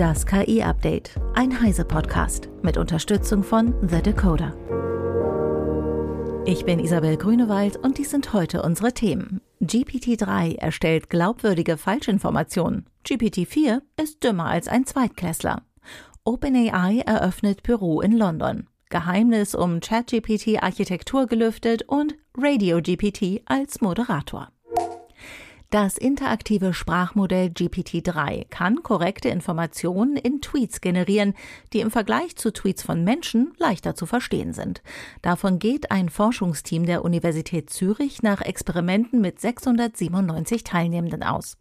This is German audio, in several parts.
Das KI-Update, ein Heise-Podcast mit Unterstützung von The Decoder. Ich bin Isabel Grünewald und dies sind heute unsere Themen. GPT-3 erstellt glaubwürdige Falschinformationen. GPT-4 ist dümmer als ein Zweitklässler. OpenAI eröffnet Büro in London. Geheimnis um ChatGPT-Architektur gelüftet und RadioGPT als Moderator. Das interaktive Sprachmodell GPT-3 kann korrekte Informationen in Tweets generieren, die im Vergleich zu Tweets von Menschen leichter zu verstehen sind. Davon geht ein Forschungsteam der Universität Zürich nach Experimenten mit 697 Teilnehmenden aus.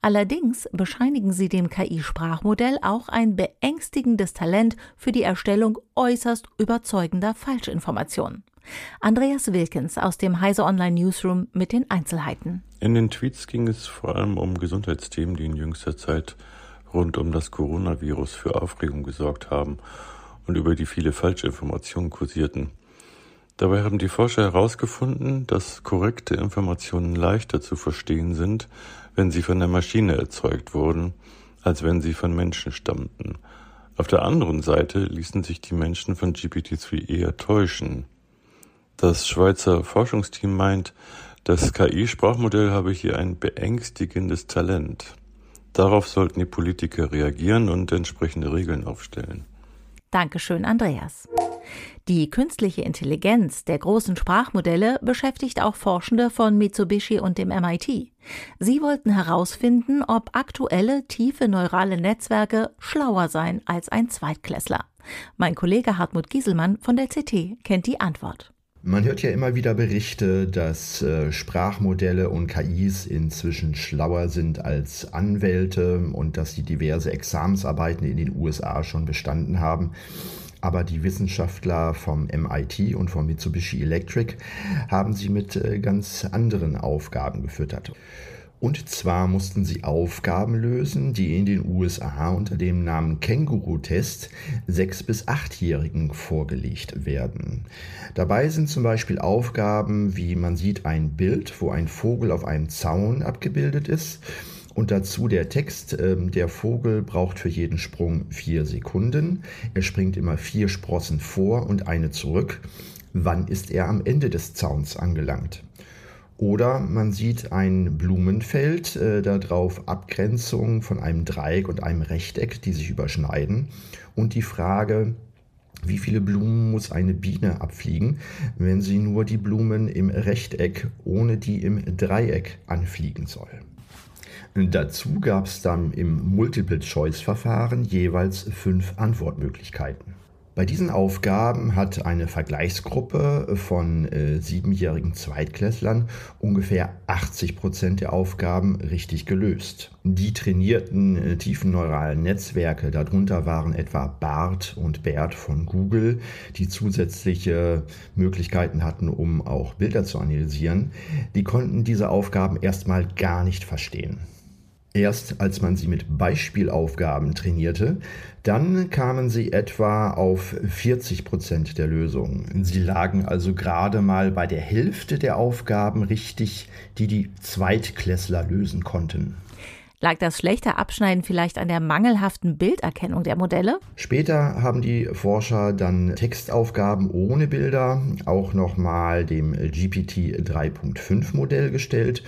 Allerdings bescheinigen sie dem KI-Sprachmodell auch ein beängstigendes Talent für die Erstellung äußerst überzeugender Falschinformationen. Andreas Wilkens aus dem Heise Online Newsroom mit den Einzelheiten. In den Tweets ging es vor allem um Gesundheitsthemen, die in jüngster Zeit rund um das Coronavirus für Aufregung gesorgt haben und über die viele Falschinformationen kursierten. Dabei haben die Forscher herausgefunden, dass korrekte Informationen leichter zu verstehen sind, wenn sie von der Maschine erzeugt wurden, als wenn sie von Menschen stammten. Auf der anderen Seite ließen sich die Menschen von GPT-3 eher täuschen. Das Schweizer Forschungsteam meint, das KI-Sprachmodell habe hier ein beängstigendes Talent. Darauf sollten die Politiker reagieren und entsprechende Regeln aufstellen. Dankeschön, Andreas. Die künstliche Intelligenz der großen Sprachmodelle beschäftigt auch Forschende von Mitsubishi und dem MIT. Sie wollten herausfinden, ob aktuelle tiefe neurale Netzwerke schlauer seien als ein Zweitklässler. Mein Kollege Hartmut Gieselmann von der CT kennt die Antwort. Man hört ja immer wieder Berichte, dass äh, Sprachmodelle und KIs inzwischen schlauer sind als Anwälte und dass sie diverse Examensarbeiten in den USA schon bestanden haben. Aber die Wissenschaftler vom MIT und vom Mitsubishi Electric haben sie mit äh, ganz anderen Aufgaben gefüttert. Und zwar mussten sie Aufgaben lösen, die in den USA unter dem Namen Känguru-Test sechs- bis achtjährigen vorgelegt werden. Dabei sind zum Beispiel Aufgaben, wie man sieht ein Bild, wo ein Vogel auf einem Zaun abgebildet ist. Und dazu der Text, äh, der Vogel braucht für jeden Sprung vier Sekunden. Er springt immer vier Sprossen vor und eine zurück. Wann ist er am Ende des Zauns angelangt? Oder man sieht ein Blumenfeld, äh, darauf Abgrenzung von einem Dreieck und einem Rechteck, die sich überschneiden. Und die Frage, wie viele Blumen muss eine Biene abfliegen, wenn sie nur die Blumen im Rechteck ohne die im Dreieck anfliegen soll? Dazu gab es dann im Multiple-Choice-Verfahren jeweils fünf Antwortmöglichkeiten. Bei diesen Aufgaben hat eine Vergleichsgruppe von äh, siebenjährigen Zweitklässlern ungefähr 80 Prozent der Aufgaben richtig gelöst. Die trainierten äh, tiefen neuralen Netzwerke, darunter waren etwa BART und BERT von Google, die zusätzliche Möglichkeiten hatten, um auch Bilder zu analysieren, die konnten diese Aufgaben erstmal gar nicht verstehen. Erst als man sie mit Beispielaufgaben trainierte, dann kamen sie etwa auf 40 Prozent der Lösungen. Sie lagen also gerade mal bei der Hälfte der Aufgaben richtig, die die Zweitklässler lösen konnten. Lag das schlechte Abschneiden vielleicht an der mangelhaften Bilderkennung der Modelle? Später haben die Forscher dann Textaufgaben ohne Bilder auch nochmal dem GPT 3.5 Modell gestellt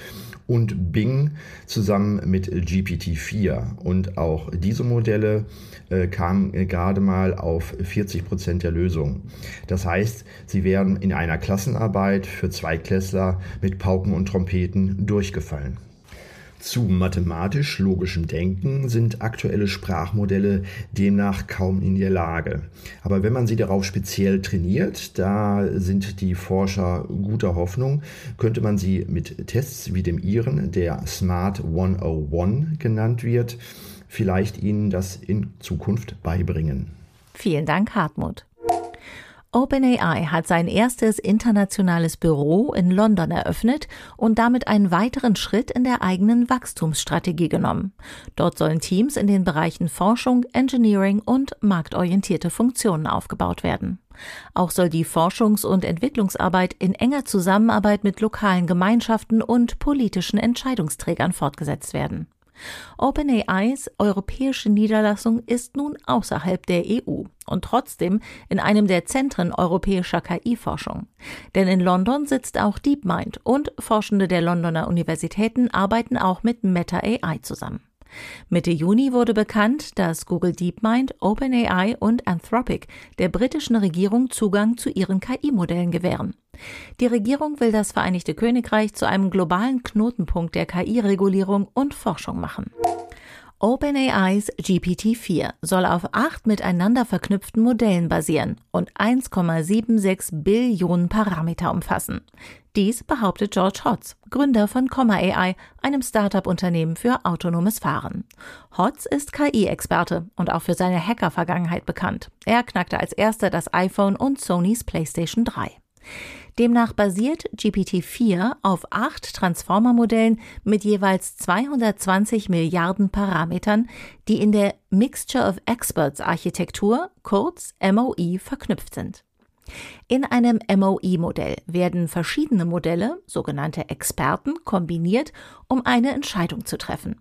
und Bing zusammen mit GPT-4. Und auch diese Modelle äh, kamen äh, gerade mal auf 40 Prozent der Lösungen. Das heißt, sie wären in einer Klassenarbeit für Zweiklässler mit Pauken und Trompeten durchgefallen. Zu mathematisch-logischem Denken sind aktuelle Sprachmodelle demnach kaum in der Lage. Aber wenn man sie darauf speziell trainiert, da sind die Forscher guter Hoffnung, könnte man sie mit Tests wie dem ihren, der Smart 101 genannt wird, vielleicht ihnen das in Zukunft beibringen. Vielen Dank, Hartmut. OpenAI hat sein erstes internationales Büro in London eröffnet und damit einen weiteren Schritt in der eigenen Wachstumsstrategie genommen. Dort sollen Teams in den Bereichen Forschung, Engineering und marktorientierte Funktionen aufgebaut werden. Auch soll die Forschungs- und Entwicklungsarbeit in enger Zusammenarbeit mit lokalen Gemeinschaften und politischen Entscheidungsträgern fortgesetzt werden. OpenAIs europäische Niederlassung ist nun außerhalb der EU und trotzdem in einem der Zentren europäischer KI-Forschung. Denn in London sitzt auch DeepMind und Forschende der Londoner Universitäten arbeiten auch mit Meta AI zusammen. Mitte Juni wurde bekannt, dass Google DeepMind, OpenAI und Anthropic der britischen Regierung Zugang zu ihren KI-Modellen gewähren. Die Regierung will das Vereinigte Königreich zu einem globalen Knotenpunkt der KI-Regulierung und Forschung machen. OpenAIs GPT-4 soll auf acht miteinander verknüpften Modellen basieren und 1,76 Billionen Parameter umfassen. Dies behauptet George Hotz, Gründer von Comma AI, einem Startup-Unternehmen für autonomes Fahren. Hotz ist KI-Experte und auch für seine Hacker-Vergangenheit bekannt. Er knackte als erster das iPhone und Sonys PlayStation 3. Demnach basiert GPT-4 auf acht Transformer-Modellen mit jeweils 220 Milliarden Parametern, die in der Mixture of Experts Architektur, kurz MOE, verknüpft sind. In einem MOE-Modell werden verschiedene Modelle, sogenannte Experten, kombiniert, um eine Entscheidung zu treffen.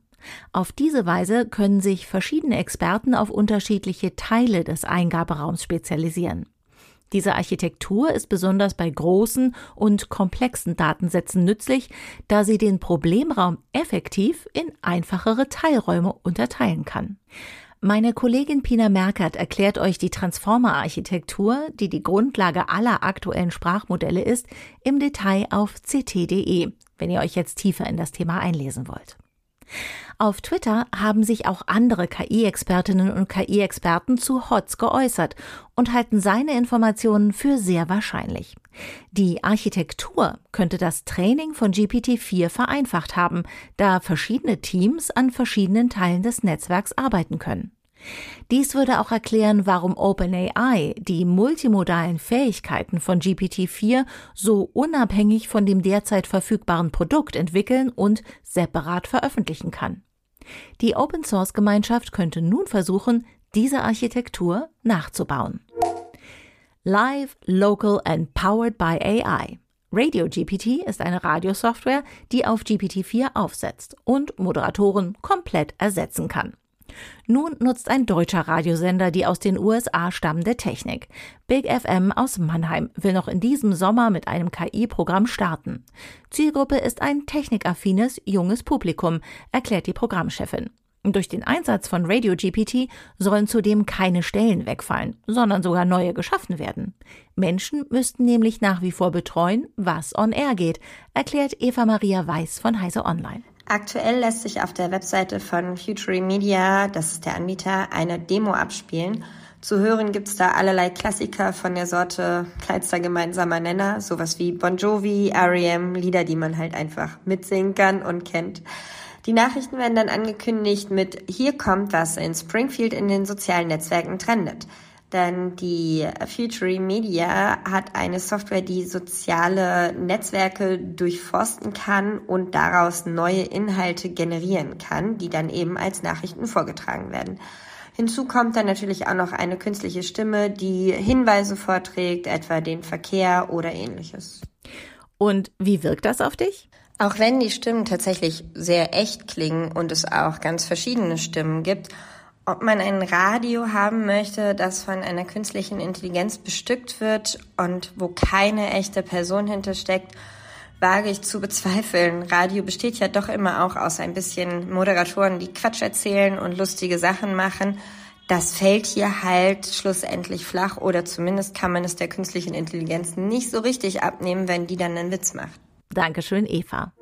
Auf diese Weise können sich verschiedene Experten auf unterschiedliche Teile des Eingaberaums spezialisieren. Diese Architektur ist besonders bei großen und komplexen Datensätzen nützlich, da sie den Problemraum effektiv in einfachere Teilräume unterteilen kann. Meine Kollegin Pina Merkert erklärt euch die Transformer-Architektur, die die Grundlage aller aktuellen Sprachmodelle ist, im Detail auf ct.de, wenn ihr euch jetzt tiefer in das Thema einlesen wollt. Auf Twitter haben sich auch andere KI-Expertinnen und KI-Experten zu HOTS geäußert und halten seine Informationen für sehr wahrscheinlich. Die Architektur könnte das Training von GPT-4 vereinfacht haben, da verschiedene Teams an verschiedenen Teilen des Netzwerks arbeiten können. Dies würde auch erklären, warum OpenAI die multimodalen Fähigkeiten von GPT-4 so unabhängig von dem derzeit verfügbaren Produkt entwickeln und separat veröffentlichen kann. Die Open Source Gemeinschaft könnte nun versuchen, diese Architektur nachzubauen. Live, Local and Powered by AI. Radio GPT ist eine Radiosoftware, die auf GPT-4 aufsetzt und Moderatoren komplett ersetzen kann. Nun nutzt ein deutscher Radiosender die aus den USA stammende Technik. Big FM aus Mannheim will noch in diesem Sommer mit einem KI-Programm starten. Zielgruppe ist ein technikaffines, junges Publikum, erklärt die Programmchefin. Durch den Einsatz von Radio GPT sollen zudem keine Stellen wegfallen, sondern sogar neue geschaffen werden. Menschen müssten nämlich nach wie vor betreuen, was on air geht, erklärt Eva Maria Weiß von Heise Online. Aktuell lässt sich auf der Webseite von Future Media, das ist der Anbieter, eine Demo abspielen. Zu hören gibt's da allerlei Klassiker von der Sorte kleinster gemeinsamer Nenner, sowas wie Bon Jovi, R.E.M., Lieder, die man halt einfach mitsingen kann und kennt. Die Nachrichten werden dann angekündigt mit Hier kommt, was in Springfield in den sozialen Netzwerken trendet. Denn die Future Media hat eine Software, die soziale Netzwerke durchforsten kann und daraus neue Inhalte generieren kann, die dann eben als Nachrichten vorgetragen werden. Hinzu kommt dann natürlich auch noch eine künstliche Stimme, die Hinweise vorträgt, etwa den Verkehr oder ähnliches. Und wie wirkt das auf dich? Auch wenn die Stimmen tatsächlich sehr echt klingen und es auch ganz verschiedene Stimmen gibt, ob man ein Radio haben möchte, das von einer künstlichen Intelligenz bestückt wird und wo keine echte Person hintersteckt, wage ich zu bezweifeln. Radio besteht ja doch immer auch aus ein bisschen Moderatoren, die Quatsch erzählen und lustige Sachen machen. Das fällt hier halt schlussendlich flach oder zumindest kann man es der künstlichen Intelligenz nicht so richtig abnehmen, wenn die dann einen Witz macht. Dankeschön, Eva.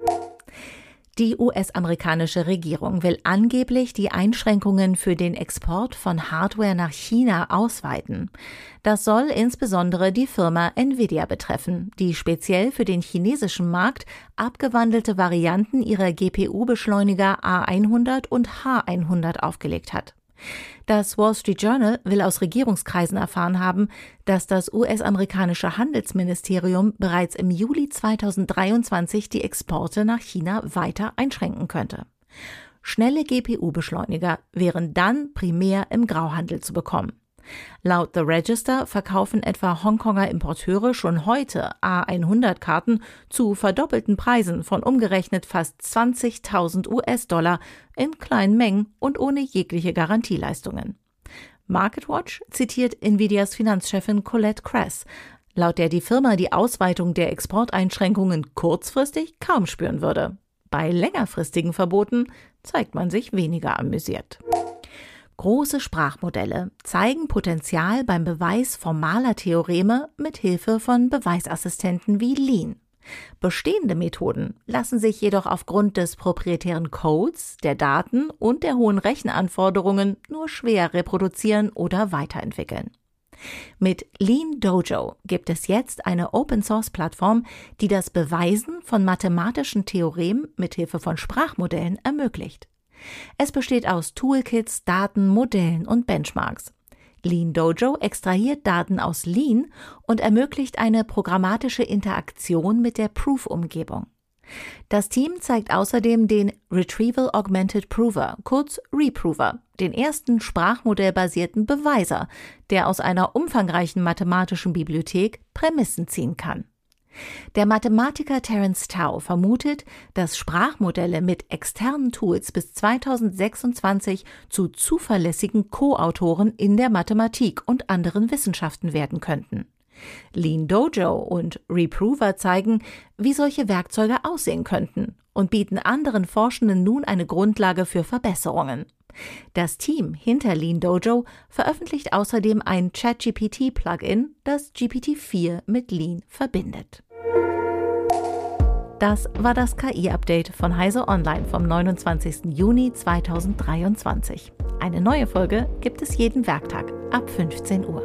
Die US-amerikanische Regierung will angeblich die Einschränkungen für den Export von Hardware nach China ausweiten. Das soll insbesondere die Firma Nvidia betreffen, die speziell für den chinesischen Markt abgewandelte Varianten ihrer GPU-Beschleuniger A100 und H100 aufgelegt hat. Das Wall Street Journal will aus Regierungskreisen erfahren haben, dass das US-amerikanische Handelsministerium bereits im Juli 2023 die Exporte nach China weiter einschränken könnte. Schnelle GPU-Beschleuniger wären dann primär im Grauhandel zu bekommen. Laut The Register verkaufen etwa Hongkonger Importeure schon heute A100-Karten zu verdoppelten Preisen von umgerechnet fast 20.000 US-Dollar in kleinen Mengen und ohne jegliche Garantieleistungen. MarketWatch zitiert Nvidias Finanzchefin Colette Kress, laut der die Firma die Ausweitung der Exporteinschränkungen kurzfristig kaum spüren würde. Bei längerfristigen Verboten zeigt man sich weniger amüsiert. Große Sprachmodelle zeigen Potenzial beim Beweis formaler Theoreme mit Hilfe von Beweisassistenten wie Lean. Bestehende Methoden lassen sich jedoch aufgrund des proprietären Codes, der Daten und der hohen Rechenanforderungen nur schwer reproduzieren oder weiterentwickeln. Mit Lean Dojo gibt es jetzt eine Open-Source-Plattform, die das Beweisen von mathematischen Theoremen mit Hilfe von Sprachmodellen ermöglicht. Es besteht aus Toolkits, Daten, Modellen und Benchmarks. Lean Dojo extrahiert Daten aus Lean und ermöglicht eine programmatische Interaktion mit der Proof-Umgebung. Das Team zeigt außerdem den Retrieval Augmented Prover, kurz Reprover, den ersten sprachmodellbasierten Beweiser, der aus einer umfangreichen mathematischen Bibliothek Prämissen ziehen kann. Der Mathematiker Terence Tao vermutet, dass Sprachmodelle mit externen Tools bis 2026 zu zuverlässigen Co-Autoren in der Mathematik und anderen Wissenschaften werden könnten. Lean Dojo und Reprover zeigen, wie solche Werkzeuge aussehen könnten und bieten anderen Forschenden nun eine Grundlage für Verbesserungen. Das Team hinter Lean Dojo veröffentlicht außerdem ein ChatGPT-Plugin, das GPT-4 mit Lean verbindet. Das war das KI-Update von Heise Online vom 29. Juni 2023. Eine neue Folge gibt es jeden Werktag ab 15 Uhr.